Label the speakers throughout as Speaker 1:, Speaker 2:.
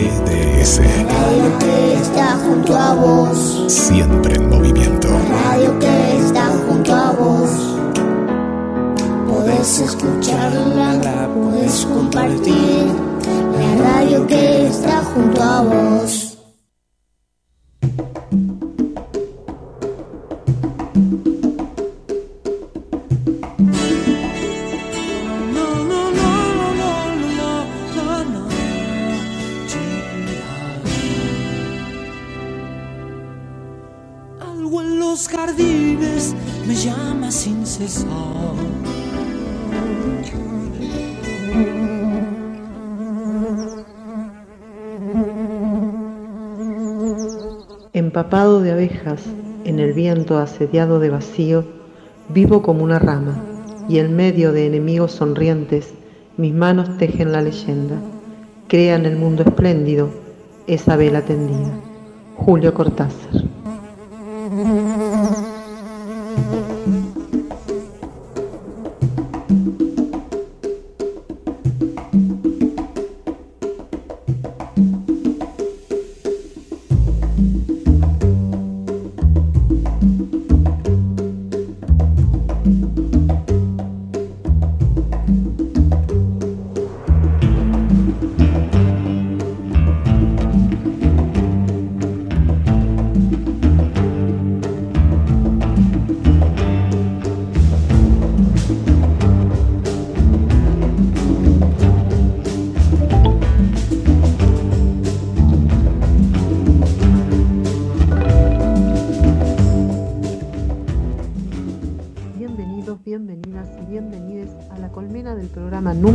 Speaker 1: GDS.
Speaker 2: Radio que está junto a vos.
Speaker 1: Siempre en movimiento.
Speaker 2: Radio que está junto a vos. Podés escucharla, podés compartir. La radio que está junto a vos.
Speaker 3: En
Speaker 4: el viento asediado de vacío, vivo como una rama, y en medio de enemigos sonrientes, mis manos tejen la leyenda. Crean el mundo espléndido, esa vela tendida. Julio Cortázar.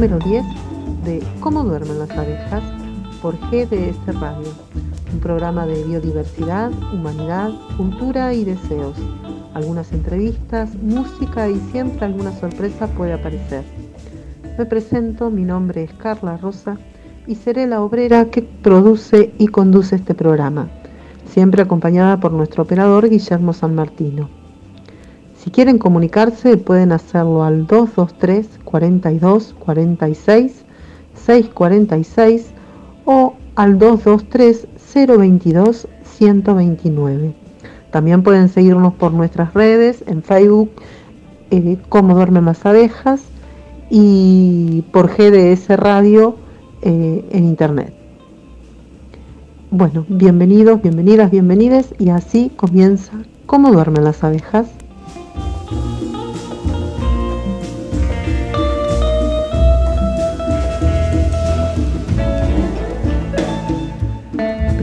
Speaker 4: Número 10 de Cómo duermen las abejas por GDS Radio, un programa de biodiversidad, humanidad, cultura y deseos. Algunas entrevistas, música y siempre alguna sorpresa puede aparecer. Me presento, mi nombre es Carla Rosa y seré la obrera que produce y conduce este programa, siempre acompañada por nuestro operador Guillermo San Martino. Si quieren comunicarse pueden hacerlo al 223 42 46 646 o al 223 022 129. También pueden seguirnos por nuestras redes en Facebook eh, Cómo duermen las abejas y por GDS Radio eh, en internet. Bueno, bienvenidos, bienvenidas, bienvenides y así comienza Cómo duermen las abejas.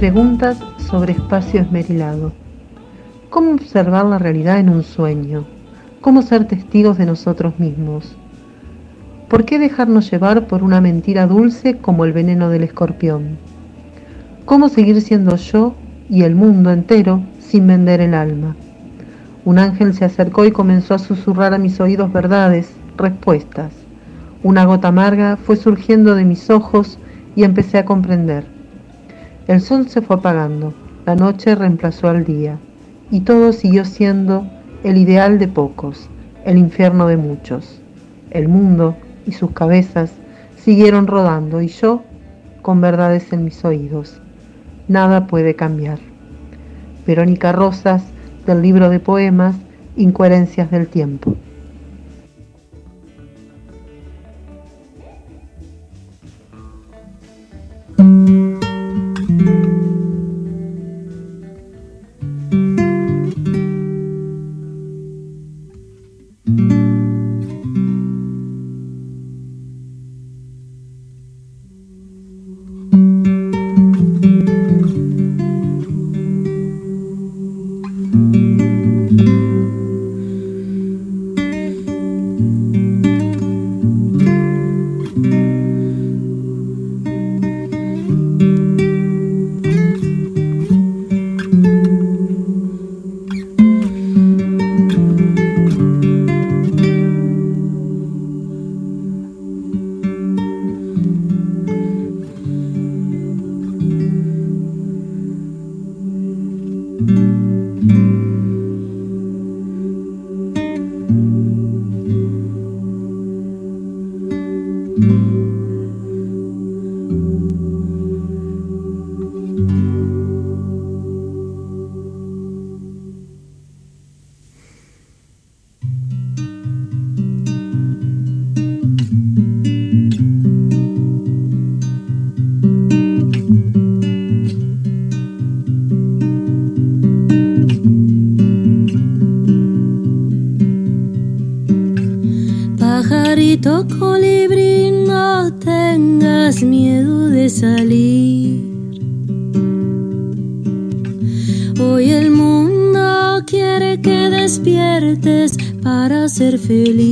Speaker 4: Preguntas sobre espacio esmerilado. ¿Cómo observar la realidad en un sueño? ¿Cómo ser testigos de nosotros mismos? ¿Por qué dejarnos llevar por una mentira dulce como el veneno del escorpión? ¿Cómo seguir siendo yo y el mundo entero sin vender el alma? Un ángel se acercó y comenzó a susurrar a mis oídos verdades, respuestas. Una gota amarga fue surgiendo de mis ojos y empecé a comprender. El sol se fue apagando, la noche reemplazó al día, y todo siguió siendo el ideal de pocos, el infierno de muchos. El mundo y sus cabezas siguieron rodando y yo con verdades en mis oídos. Nada puede cambiar. Verónica Rosas, del libro de poemas Incoherencias del tiempo.
Speaker 5: ser feliz.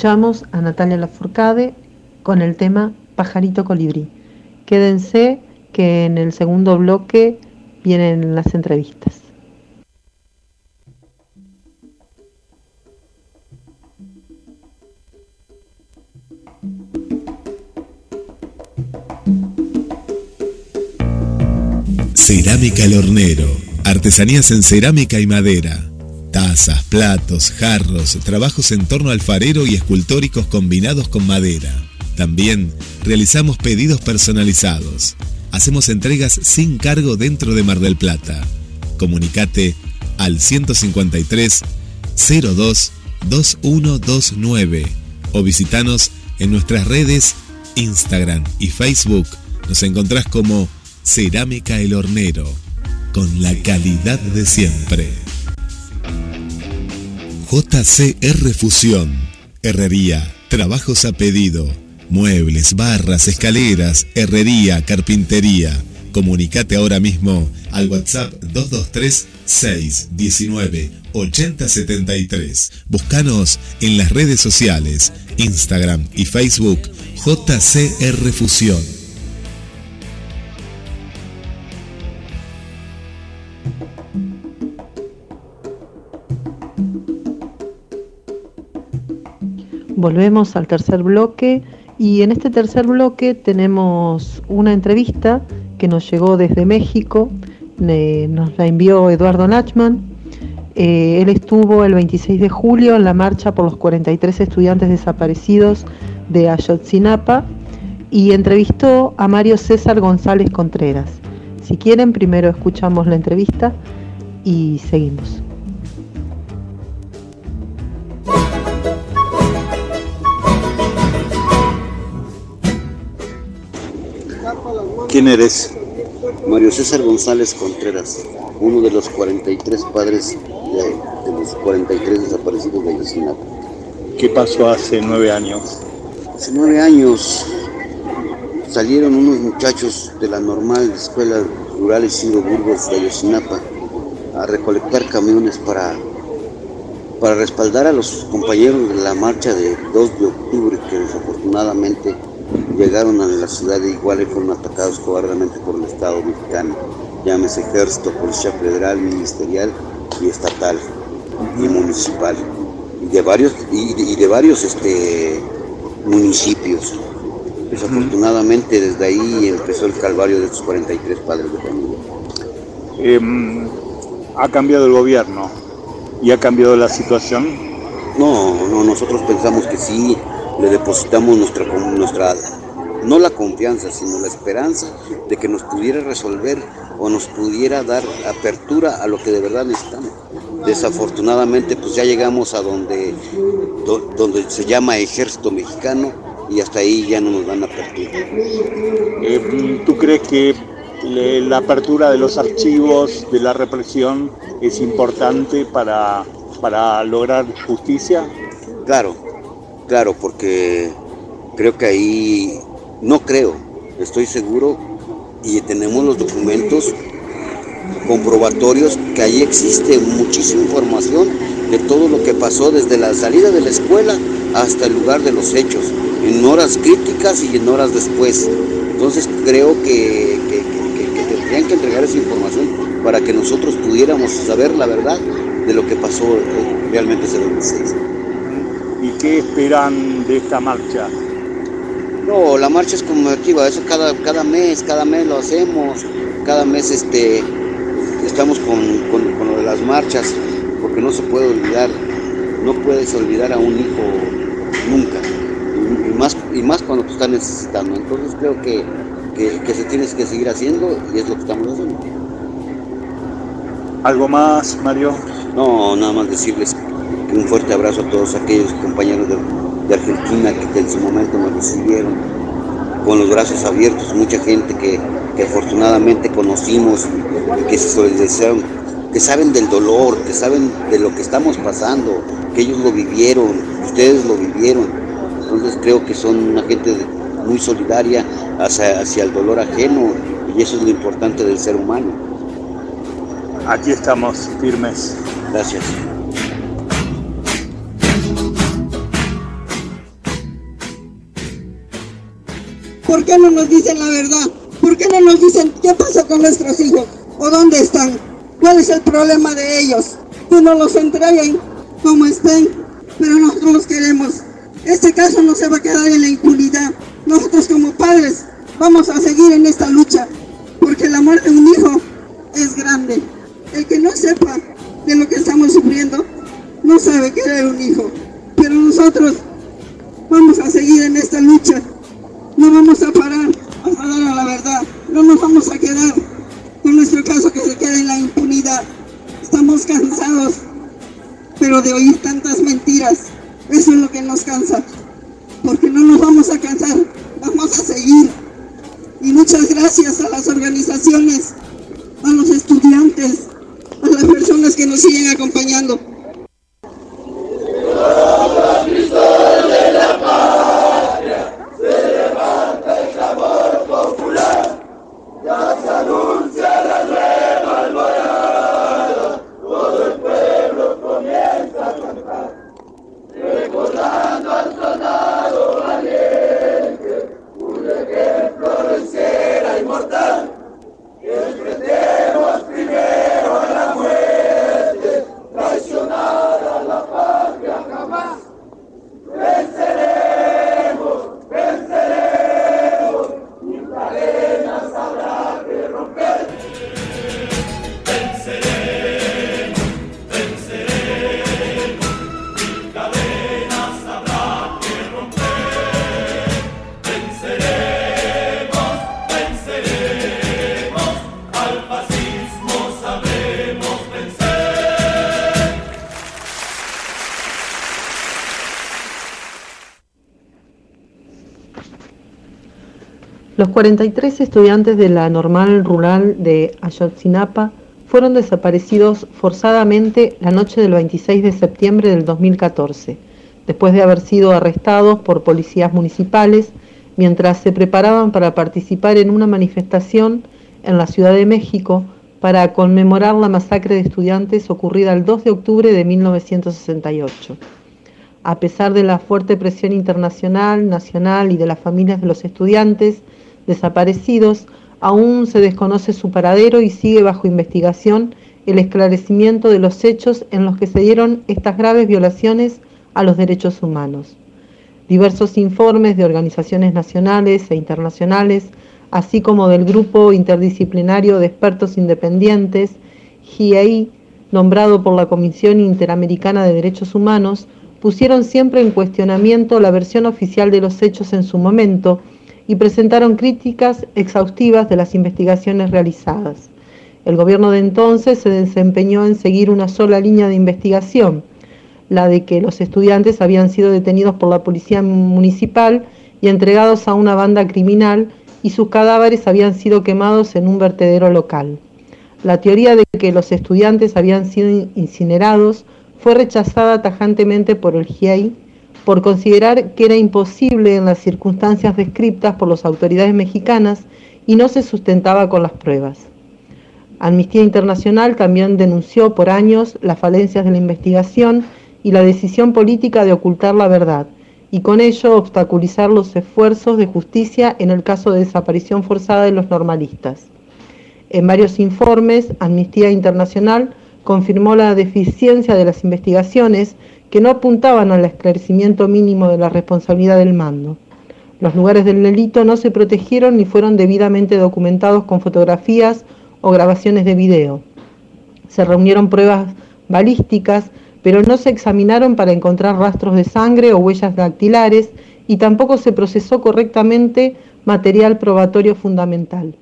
Speaker 4: Escuchamos a Natalia Lafourcade con el tema Pajarito Colibrí. Quédense que en el segundo bloque vienen las entrevistas.
Speaker 1: Cerámica El Hornero. Artesanías en cerámica y madera Tazas, platos, jarros, trabajos en torno alfarero y escultóricos combinados con madera. También realizamos pedidos personalizados. Hacemos entregas sin cargo dentro de Mar del Plata. Comunicate al 153 02 2129 o visitanos en nuestras redes Instagram y Facebook. Nos encontrás como Cerámica El Hornero, con la calidad de siempre. JCR Fusión, herrería, trabajos a pedido, muebles, barras, escaleras, herrería, carpintería. Comunicate ahora mismo al WhatsApp 223 619 8073. Búscanos en las redes sociales, Instagram y Facebook JCR Fusión.
Speaker 4: Volvemos al tercer bloque y en este tercer bloque tenemos una entrevista que nos llegó desde México, nos la envió Eduardo Nachman. Eh, él estuvo el 26 de julio en la marcha por los 43 estudiantes desaparecidos de Ayotzinapa y entrevistó a Mario César González Contreras. Si quieren, primero escuchamos la entrevista y seguimos.
Speaker 6: ¿Quién eres?
Speaker 7: Mario César González Contreras, uno de los 43 padres de, los 43 desaparecidos de Ayotzinapa.
Speaker 6: ¿Qué pasó hace nueve años?
Speaker 7: Hace nueve años salieron unos muchachos de la normal Escuela Rural Isidro Burgos de Ayotzinapa a recolectar camiones para, para respaldar a los compañeros de la marcha de 2 de octubre que desafortunadamente llegaron a la ciudad de Iguala y fueron atacados cobardemente por el Estado mexicano, llámese ejército, policía federal, ministerial y estatal y municipal, y de varios, y, de varios este, municipios. Desafortunadamente desde ahí empezó el calvario de estos 43 padres de familia.
Speaker 6: Em, ¿Ha cambiado el gobierno y ha cambiado la situación?
Speaker 7: No, no, nosotros pensamos que sí, le depositamos nuestra, nuestra no la confianza, sino la esperanza de que nos pudiera resolver o nos pudiera dar apertura a lo que de verdad necesitamos. Desafortunadamente, pues ya llegamos a donde, donde se llama ejército mexicano y hasta ahí ya no nos dan apertura.
Speaker 6: Eh, ¿Tú crees que la apertura de los archivos de la represión es importante para, para lograr justicia?
Speaker 7: Claro, claro, porque creo que ahí no creo, estoy seguro y tenemos los documentos comprobatorios que ahí existe muchísima información de todo lo que pasó desde la salida de la escuela hasta el lugar de los hechos, en horas críticas y en horas después. Entonces creo que, tendrían que entregar esa información para que nosotros pudiéramos saber la verdad de lo que pasó eh, realmente ese 26.
Speaker 6: ¿Y qué esperan de esta marcha?
Speaker 7: No, la marcha es conmemorativa, eso cada, cada mes, cada mes lo hacemos, cada mes este, estamos con, lo de las marchas, porque no se puede olvidar, no puedes olvidar a un hijo nunca, y, más, y más cuando tú estás necesitando. Entonces creo que, que, se tienes que seguir haciendo y es lo que estamos haciendo.
Speaker 6: ¿Algo más, Mario?
Speaker 7: No, nada más decirles un fuerte abrazo a todos aquellos compañeros de de Argentina que en su momento nos recibieron con los brazos abiertos, mucha gente que, afortunadamente conocimos y que se solidarizaron, que saben del dolor, que saben de lo que estamos pasando, que ellos lo vivieron, ustedes lo vivieron. Entonces creo que son una gente muy solidaria hacia, hacia el dolor ajeno y eso es lo importante del ser humano.
Speaker 6: Aquí estamos firmes.
Speaker 7: Gracias.
Speaker 8: ¿Por qué no nos dicen la verdad? ¿Por qué no nos dicen qué pasa con nuestros hijos? ¿O dónde están? ¿Cuál es el problema de ellos? Que nos los entreguen como estén, pero nosotros los queremos. Este caso no se va a quedar en la impunidad. Nosotros como padres vamos a seguir en esta lucha, porque la muerte de un hijo es grande. El que no sepa de lo que estamos sufriendo, no sabe que era un hijo. Pero nosotros vamos a seguir en esta lucha no vamos a parar hasta dar a la verdad. No nos vamos a quedar con nuestro caso que se quede en la impunidad. Estamos cansados, pero de oír tantas mentiras, eso es lo que nos cansa. Porque no nos vamos a cansar, vamos a seguir. Y muchas gracias a las organizaciones, a los estudiantes, a las personas que nos siguen acompañando.
Speaker 4: 43 estudiantes de la normal rural de Ayotzinapa fueron desaparecidos forzadamente la noche del 26 de septiembre del 2014, después de haber sido arrestados por policías municipales mientras se preparaban para participar en una manifestación en la Ciudad de México para conmemorar la masacre de estudiantes ocurrida el 2 de octubre de 1968. A pesar de la fuerte presión internacional, nacional y de las familias de los estudiantes desaparecidos, aún se desconoce su paradero y sigue bajo investigación el esclarecimiento de los hechos en los que se dieron estas graves violaciones a los derechos humanos. Diversos informes de organizaciones nacionales e internacionales así como del Grupo Interdisciplinario de Expertos Independientes, GIEI, nombrado por la Comisión Interamericana de Derechos Humanos, pusieron siempre en cuestionamiento la versión oficial de los hechos en su momento y presentaron críticas exhaustivas de las investigaciones realizadas. El gobierno de entonces se desempeñó en seguir una sola línea de investigación, la de que los estudiantes habían sido detenidos por la policía municipal y entregados a una banda criminal y sus cadáveres habían sido quemados en un vertedero local. La teoría de que los estudiantes habían sido incinerados fue rechazada tajantemente por el GIEI por considerar que era imposible en las circunstancias descritas por las autoridades mexicanas y no se sustentaba con las pruebas. Amnistía Internacional también denunció por años las falencias de la investigación y la decisión política de ocultar la verdad, y con ello obstaculizar los esfuerzos de justicia en el caso de desaparición forzada de los normalistas. En varios informes, Amnistía Internacional confirmó la deficiencia de las investigaciones que no apuntaban al esclarecimiento mínimo de la responsabilidad del mando. Los lugares del delito no se protegieron ni fueron debidamente documentados con fotografías o grabaciones de video. Se reunieron pruebas balísticas pero no se examinaron para encontrar rastros de sangre o huellas dactilares y tampoco se procesó correctamente material probatorio fundamental.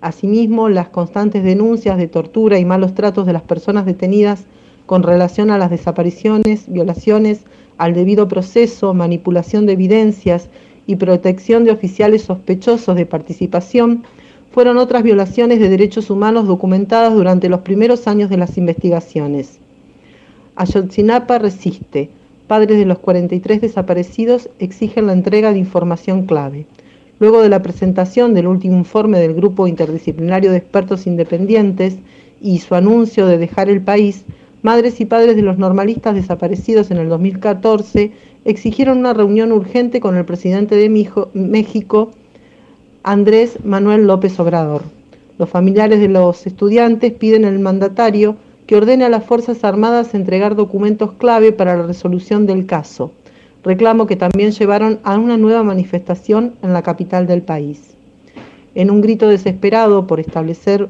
Speaker 4: Asimismo, las constantes denuncias de tortura y malos tratos de las personas detenidas con relación a las desapariciones, violaciones al debido proceso, manipulación de evidencias y protección de oficiales sospechosos de participación fueron otras violaciones de derechos humanos documentadas durante los primeros años de las investigaciones. Ayotzinapa resiste. Padres de los 43 desaparecidos exigen la entrega de información clave. Luego de la presentación del último informe del Grupo Interdisciplinario de Expertos Independientes y su anuncio de dejar el país, madres y padres de los normalistas desaparecidos en el 2014 exigieron una reunión urgente con el presidente de México, Andrés Manuel López Obrador. Los familiares de los estudiantes piden al mandatario que ordene a las Fuerzas Armadas entregar documentos clave para la resolución del caso, reclamo que también llevaron a una nueva manifestación en la capital del país. En un grito desesperado por establecer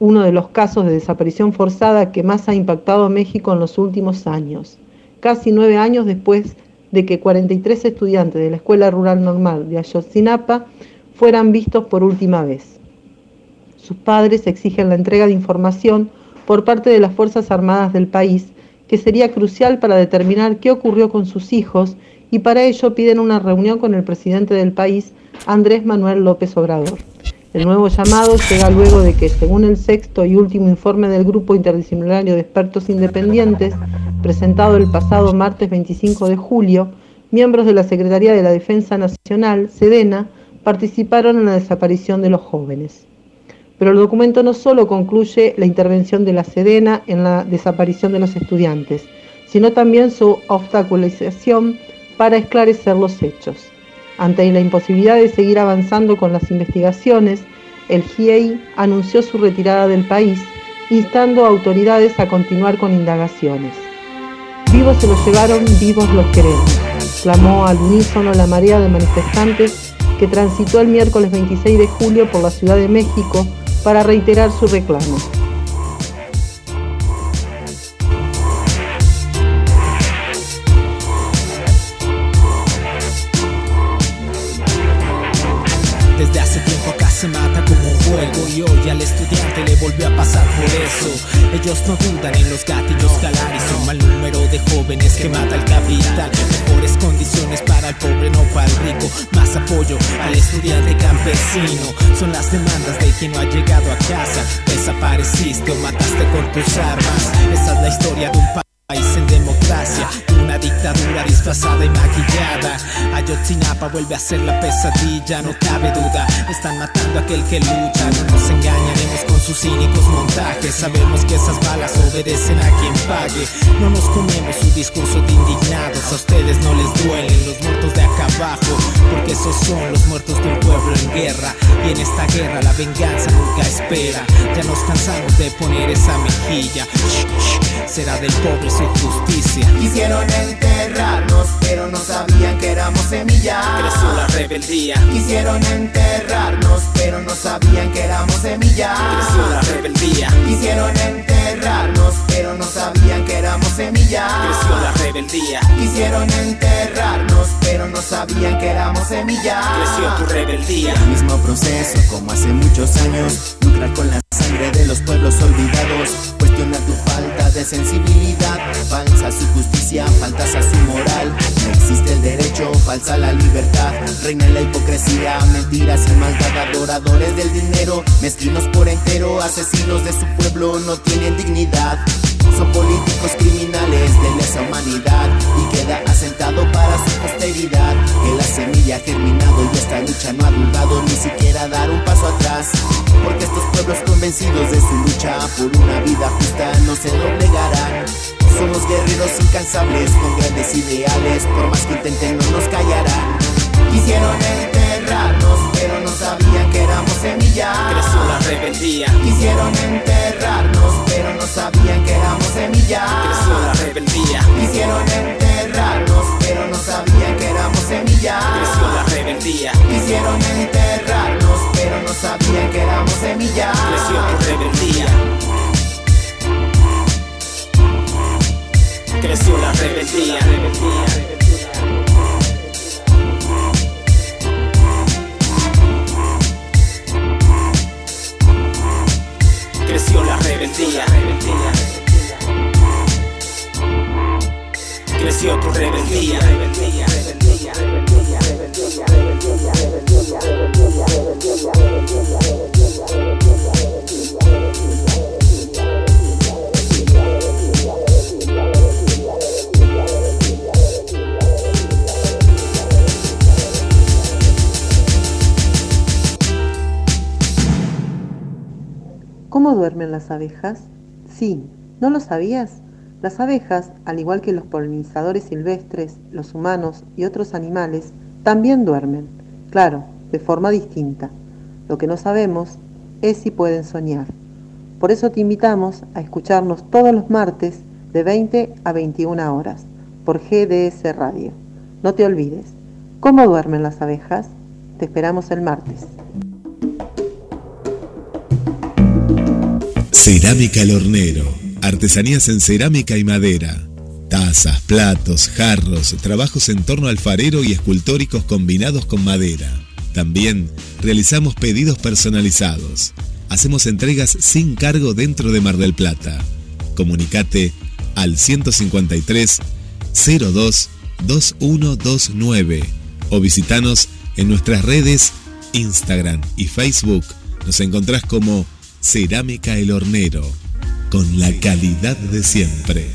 Speaker 4: uno de los casos de desaparición forzada que más ha impactado a México en los últimos años, casi nueve años después de que 43 estudiantes de la Escuela Rural Normal de Ayotzinapa fueran vistos por última vez. Sus padres exigen la entrega de información por parte de las Fuerzas Armadas del país, que sería crucial para determinar qué ocurrió con sus hijos y para ello piden una reunión con el presidente del país, Andrés Manuel López Obrador. El nuevo llamado llega luego de que, según el sexto y último informe del Grupo Interdisciplinario de Expertos Independientes, presentado el pasado martes 25 de julio, miembros de la Secretaría de la Defensa Nacional, SEDENA, participaron en la desaparición de los jóvenes. Pero el documento no solo concluye la intervención de la Sedena en la desaparición de los estudiantes, sino también su obstaculización para esclarecer los hechos. Ante la imposibilidad de seguir avanzando con las investigaciones, el GIEI anunció su retirada del país, instando a autoridades a continuar con indagaciones. Vivos se los llevaron, vivos los queremos, clamó al unísono la marea de manifestantes que transitó el miércoles 26 de julio por la Ciudad de México para reiterar su reclamo.
Speaker 9: Ellos no dudan en los gatillos calar y son mal número de jóvenes que mata el capital. Mejores condiciones para el pobre, no para el rico. Más apoyo estudiante campesino. Son las demandas de quien no ha llegado a casa. Desapareciste o mataste con tus armas. Esa es la historia de un país en democracia, una dictadura disfrazada y maquillada. Ayotzinapa vuelve a ser la pesadilla, no cabe duda. Están matando a aquel que lucha, no nos engañaremos con sus cínicos montajes. Sabemos que esas balas obedecen a quien pague. No nos comemos su discurso de indignados, a ustedes no les duelen los muertos de acá abajo, porque esos son los muertos de un pueblo en guerra. Y en esta guerra la venganza nunca espera. Ya nos cansamos de poner esa mejilla. Será del pobre justicia.
Speaker 10: Quisieron enterrarnos, pero no sabían que éramos semillas.
Speaker 9: Creció la rebeldía.
Speaker 10: Quisieron enterrarnos, pero no sabían que éramos semillas.
Speaker 9: Creció la rebeldía.
Speaker 10: Quisieron enterrarnos, pero no sabían que éramos semillas.
Speaker 9: Creció la rebeldía.
Speaker 10: Quisieron enterrarnos, pero no sabían que éramos semillas.
Speaker 9: Creció tu rebeldía.
Speaker 10: El mismo proceso como hace muchos años, lucrar con la sangre de los pueblos olvidados, cuestionar tu falta de sensibilidad, falsa su justicia, faltas a su moral, no existe el derecho, falsa la libertad, reina la hipocresía, mentiras y maldad, adoradores del dinero, mezquinos por entero, asesinos de su pueblo, no tienen dignidad. Son políticos criminales de lesa humanidad. Y queda asentado para su posteridad. Que la semilla ha y esta lucha no ha dudado ni siquiera dar un paso atrás. Porque estos pueblos convencidos de su lucha por una vida justa no se doblegarán. Somos guerreros incansables con grandes ideales, por más que intenten no nos callarán. Quisieron enterrarnos, pero no sabían que éramos semillas.
Speaker 9: Creció la rebeldía.
Speaker 10: Quisieron enterrarnos, pero no sabían que éramos semillas.
Speaker 9: Creció la rebeldía.
Speaker 10: Quisieron enterrarnos, pero no sabían que éramos semillas.
Speaker 9: Rebeldía.
Speaker 10: Quisieron enterrarnos, pero no sabían que éramos semillas.
Speaker 9: Creció tu rebeldía. Creció la rebeldía. Creció la rebeldía. Creció.
Speaker 4: ¿Cómo duermen las abejas? Sí, ¿no lo sabías? Las abejas, al igual que los polinizadores silvestres, los humanos y otros animales, también duermen, claro, de forma distinta. Lo que no sabemos es si pueden soñar. Por eso te invitamos a escucharnos todos los martes de 20 a 21 horas por GDS Radio. No te olvides, ¿cómo duermen las abejas? Te esperamos el martes.
Speaker 1: Cerámica. Artesanías en cerámica y madera. Tazas, platos, jarros, trabajos en torno alfarero y escultóricos combinados con madera. También realizamos pedidos personalizados. Hacemos entregas sin cargo dentro de Mar del Plata. Comunicate al 153 02 2129 o visitanos en nuestras redes Instagram y Facebook. Nos encontrás como Cerámica El Hornero, con la calidad de siempre.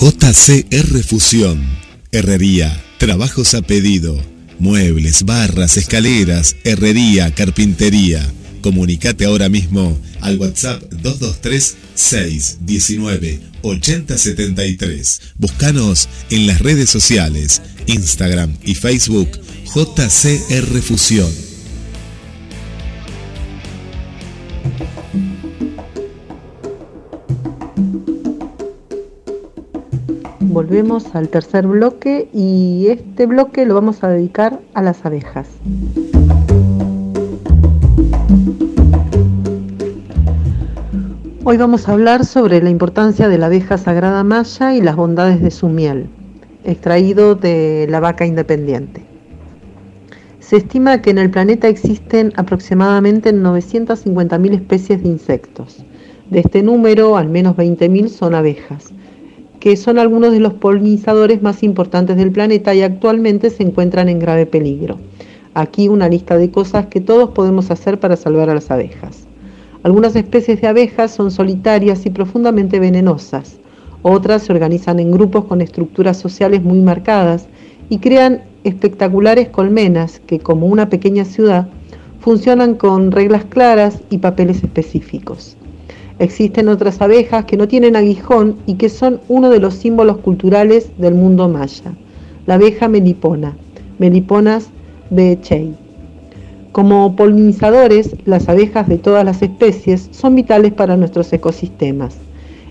Speaker 1: JCR Fusión, Herrería, trabajos a pedido, muebles, barras, escaleras, herrería, carpintería. Comunicate ahora mismo al WhatsApp 223 619 8073. Búscanos en las redes sociales, Instagram y Facebook JCR Fusión.
Speaker 4: Volvemos al tercer bloque y este bloque lo vamos a dedicar a las abejas. Hoy vamos a hablar sobre la importancia de la abeja sagrada maya y las bondades de su miel, extraído de la vaca independiente. Se estima que en el planeta existen aproximadamente 950.000 especies de insectos. De este número, al menos 20.000 son abejas, que son algunos de los polinizadores más importantes del planeta y actualmente se encuentran en grave peligro. Aquí una lista de cosas que todos podemos hacer para salvar a las abejas. Algunas especies de abejas son solitarias y profundamente venenosas. Otras se organizan en grupos con estructuras sociales muy marcadas y crean espectaculares colmenas que, como una pequeña ciudad, funcionan con reglas claras y papeles específicos. Existen otras abejas que no tienen aguijón y que son uno de los símbolos culturales del mundo maya. La abeja melipona, Meliponas beechei. Como polinizadores, las abejas de todas las especies son vitales para nuestros ecosistemas.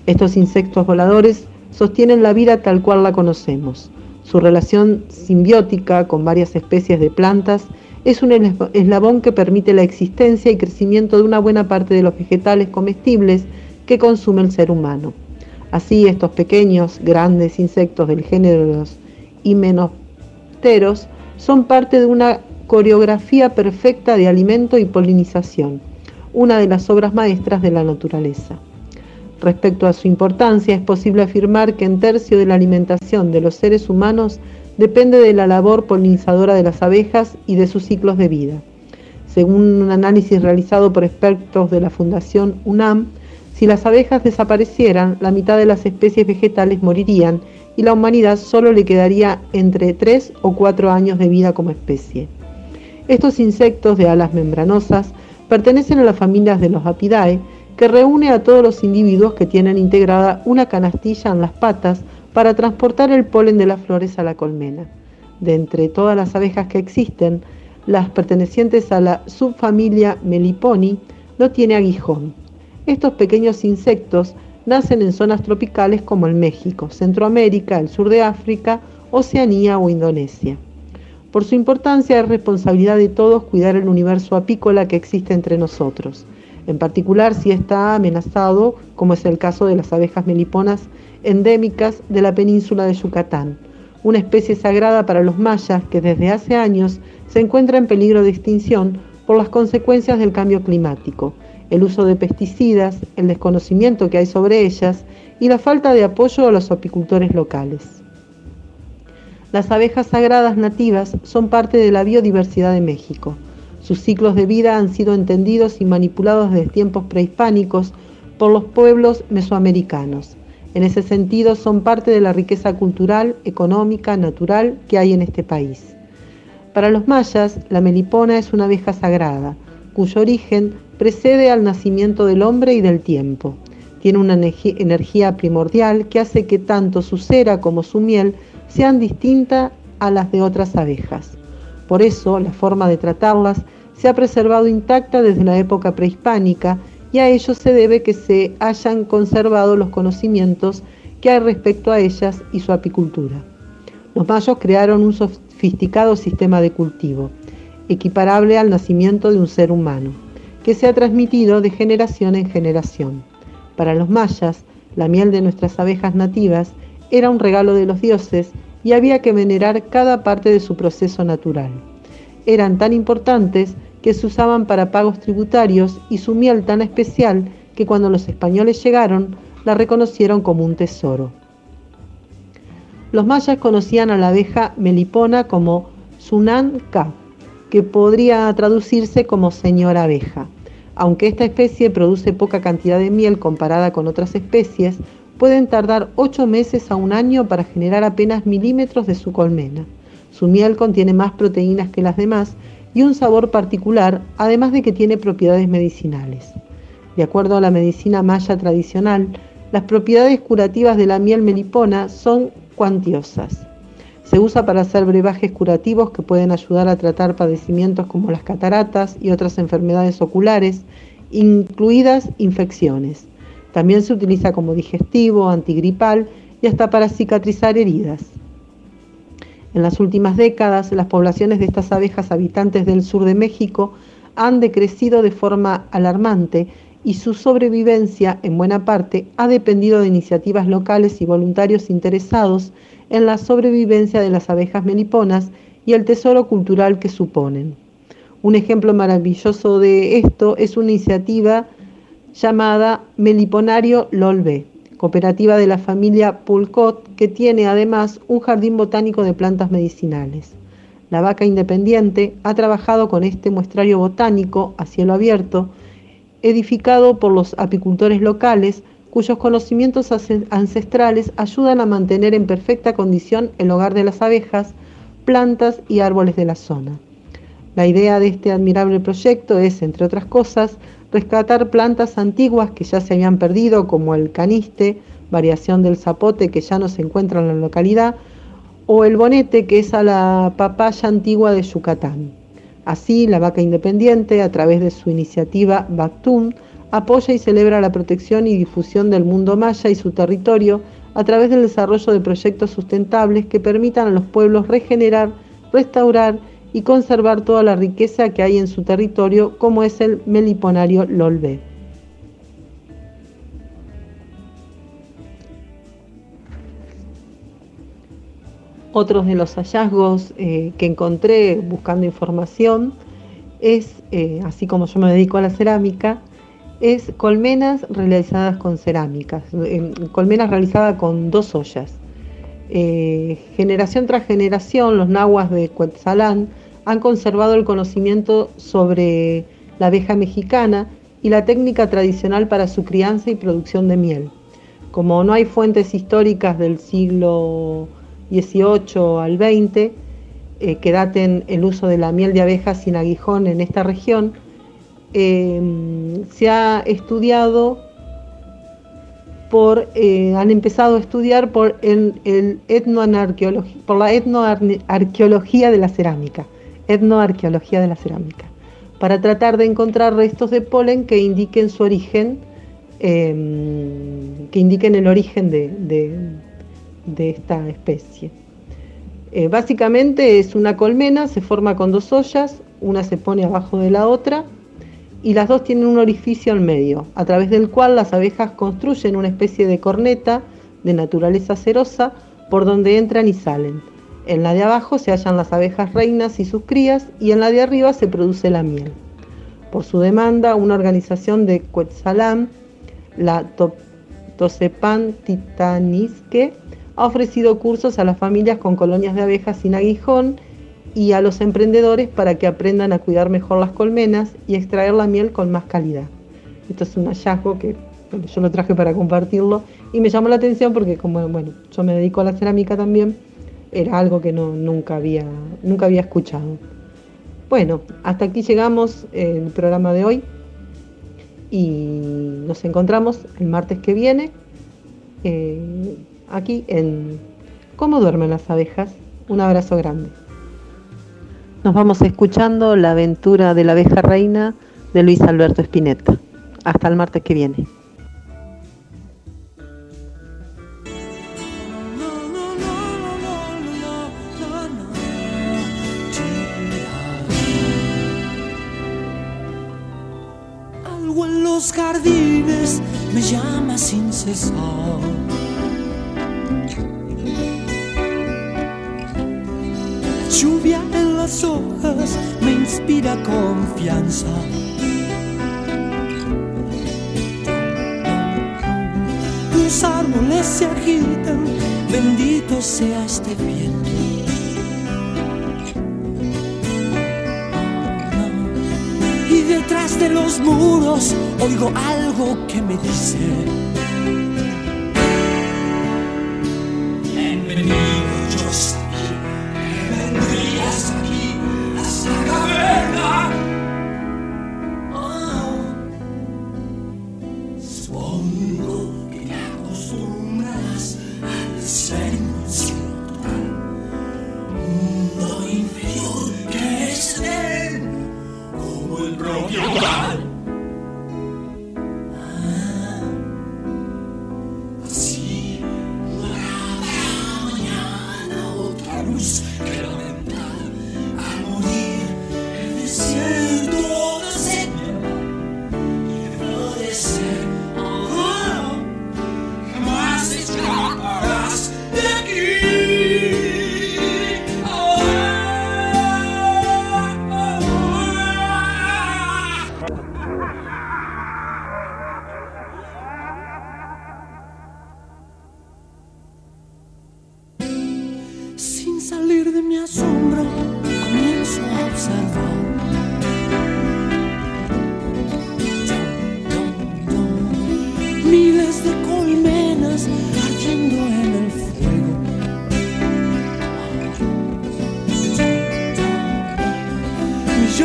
Speaker 4: Estos insectos voladores sostienen la vida tal cual la conocemos. Su relación simbiótica con varias especies de plantas es un eslabón que permite la existencia y crecimiento de una buena parte de los vegetales comestibles que consume el ser humano. Así, estos pequeños, grandes insectos del género de los himenopteros son parte de una coreografía perfecta de alimento y polinización, una de las obras maestras de la naturaleza. Respecto a su importancia, es posible afirmar que en tercio de la alimentación de los seres humanos depende de la labor polinizadora de las abejas y de sus ciclos de vida. Según un análisis realizado por expertos de la Fundación UNAM, si las abejas desaparecieran, la mitad de las especies vegetales morirían y la humanidad solo le quedaría entre 3 o 4 años de vida como especie. Estos insectos de alas membranosas pertenecen a las familias de los Apidae, que reúne a todos los individuos que tienen integrada una canastilla en las patas para transportar el polen de las flores a la colmena. De entre todas las abejas que existen, las pertenecientes a la subfamilia Meliponi no tiene aguijón. Estos pequeños insectos nacen en zonas tropicales como el México, Centroamérica, el sur de África, Oceanía o Indonesia. Por su importancia es responsabilidad de todos cuidar el universo apícola que existe entre nosotros, en particular si está amenazado, como es el caso de las abejas meliponas endémicas de la península de Yucatán, una especie sagrada para los mayas que desde hace años se encuentra en peligro de extinción por las consecuencias del cambio climático, el uso de pesticidas, el desconocimiento que hay sobre ellas y la falta de apoyo a los apicultores locales. Las abejas sagradas nativas son parte de la biodiversidad de México. Sus ciclos de vida han sido entendidos y manipulados desde tiempos prehispánicos por los pueblos mesoamericanos. En ese sentido, son parte de la riqueza cultural, económica, natural que hay en este país. Para los mayas, la melipona es una abeja sagrada, cuyo origen precede al nacimiento del hombre y del tiempo. Tiene una energía primordial que hace que tanto su cera como su miel sean distintas a las de otras abejas. Por eso, la forma de tratarlas se ha preservado intacta desde la época prehispánica y a ello se debe que se hayan conservado los conocimientos que hay respecto a ellas y su apicultura. Los mayos crearon un sofisticado sistema de cultivo, equiparable al nacimiento de un ser humano, que se ha transmitido de generación en generación. Para los mayas, la miel de nuestras abejas nativas era un regalo de los dioses y había que venerar cada parte de su proceso natural. Eran tan importantes que se usaban para pagos tributarios y su miel tan especial que cuando los españoles llegaron la reconocieron como un tesoro. Los mayas conocían a la abeja melipona como Sunan Ka, que podría traducirse como señora abeja. Aunque esta especie produce poca cantidad de miel comparada con otras especies, pueden tardar 8 meses a un año para generar apenas milímetros de su colmena. Su miel contiene más proteínas que las demás y un sabor particular, además de que tiene propiedades medicinales. De acuerdo a la medicina maya tradicional, las propiedades curativas de la miel melipona son cuantiosas. Se usa para hacer brebajes curativos que pueden ayudar a tratar padecimientos como las cataratas y otras enfermedades oculares, incluidas infecciones. También se utiliza como digestivo, antigripal y hasta para cicatrizar heridas. En las últimas décadas, las poblaciones de estas abejas habitantes del sur de México han decrecido de forma alarmante y su sobrevivencia, en buena parte, ha dependido de iniciativas locales y voluntarios interesados en la sobrevivencia de las abejas meliponas y el tesoro cultural que suponen. Un ejemplo maravilloso de esto es una iniciativa llamada Meliponario Lolbe, cooperativa de la familia Pulcot, que tiene además un jardín botánico de plantas medicinales. La Vaca Independiente ha trabajado con este muestrario botánico a cielo abierto, edificado por los apicultores locales, cuyos conocimientos ancestrales ayudan a mantener en perfecta condición el hogar de las abejas, plantas y árboles de la zona. La idea de este admirable proyecto es, entre otras cosas, rescatar plantas antiguas que ya se habían perdido, como el caniste, variación del zapote que ya no se encuentra en la localidad, o el bonete, que es a la papaya antigua de Yucatán. Así, la vaca independiente, a través de su iniciativa Bactún, apoya y celebra la protección y difusión del mundo maya y su territorio a través del desarrollo de proyectos sustentables que permitan a los pueblos regenerar, restaurar y conservar toda la riqueza que hay en su territorio, como es el meliponario Lolbe. Otros de los hallazgos eh, que encontré buscando información es, eh, así como yo me dedico a la cerámica, es colmenas realizadas con cerámicas, eh, colmenas realizadas con dos ollas. generación tras generación, los nahuas de Cuetzalán han conservado el conocimiento sobre la abeja mexicana y la técnica tradicional para su crianza y producción de miel. Como no hay fuentes históricas del siglo XVIII al XX eh, que daten el uso de la miel de abeja sin aguijón en esta región, em, se ha estudiado por, eh, han empezado a estudiar por, por la etnoarqueología de la cerámica etnoarqueología de la cerámica, para tratar de encontrar restos de polen que indiquen su origen, em, que indiquen el origen de, esta especie. Eh, básicamente es una colmena, se forma con dos ollas, una se pone abajo de la otra y las dos tienen un orificio al medio, a través del cual las abejas construyen una especie de corneta de naturaleza cerosa por donde entran y salen. En la de abajo se hallan las abejas reinas y sus crías y en la de arriba se produce la miel. Por su demanda, una organización de Quetzalán, la Tosepan Titanisque, ha ofrecido cursos a las familias con colonias de abejas sin aguijón y a los emprendedores para que aprendan a cuidar mejor las colmenas y extraer la miel con más calidad. Esto es un hallazgo que yo lo traje para compartirlo y me llamó la atención porque como bueno, yo me dedico a la cerámica también, era algo que no, nunca, había, nunca había escuchado. Bueno, hasta aquí llegamos el programa de hoy y nos encontramos el martes que viene eh, aquí en Cómo duermen las abejas. Un abrazo grande. Nos vamos escuchando la aventura de la abeja reina de Luis Alberto Spinetta. Hasta el martes que viene.
Speaker 3: Los jardines me llama sin cesar. La lluvia en las hojas me inspira confianza. Los árboles se agitan, bendito sea este viento. Detrás de los muros oigo algo que me dice.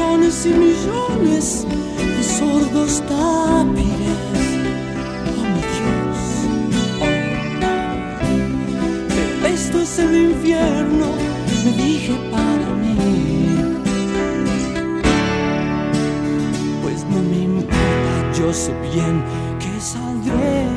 Speaker 3: millones y millones de sordos tápiles. Oh mi Dios, oh, esto es el infierno, me dije para mí. Pues no me importa, yo sé bien que saldré.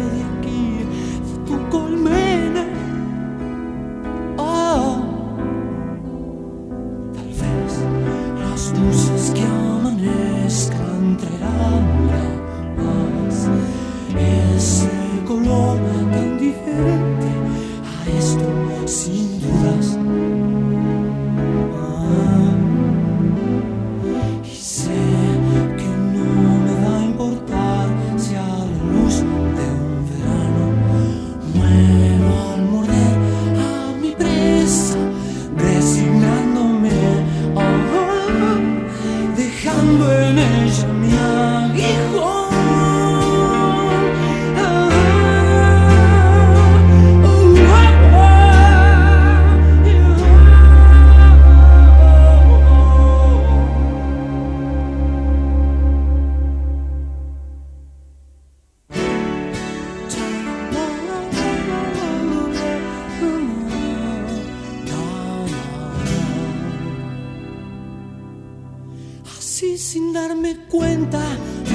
Speaker 3: cuenta,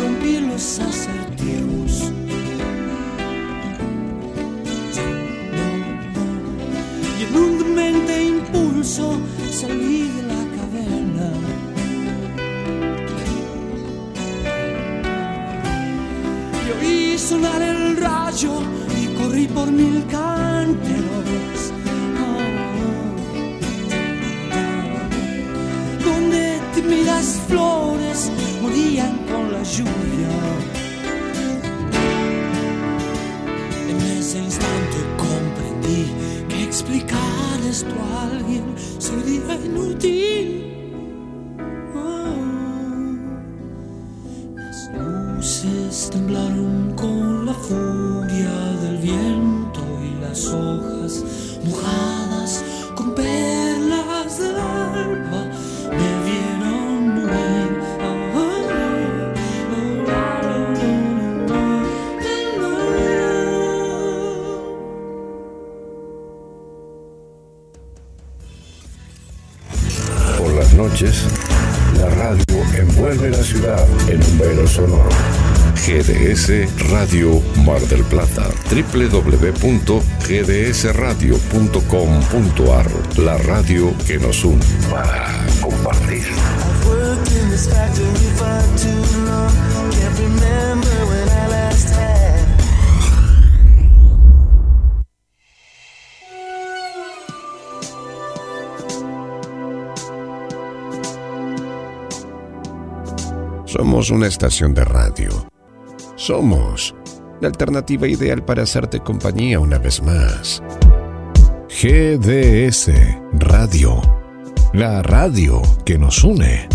Speaker 3: rompí los
Speaker 11: ases. GDS Radio Mar del Plata, www.gdsradio.com.ar, la radio que nos une para compartir. Somos una estación de radio somos la alternativa ideal para hacerte compañía una vez más. GDS Radio, la radio que nos une.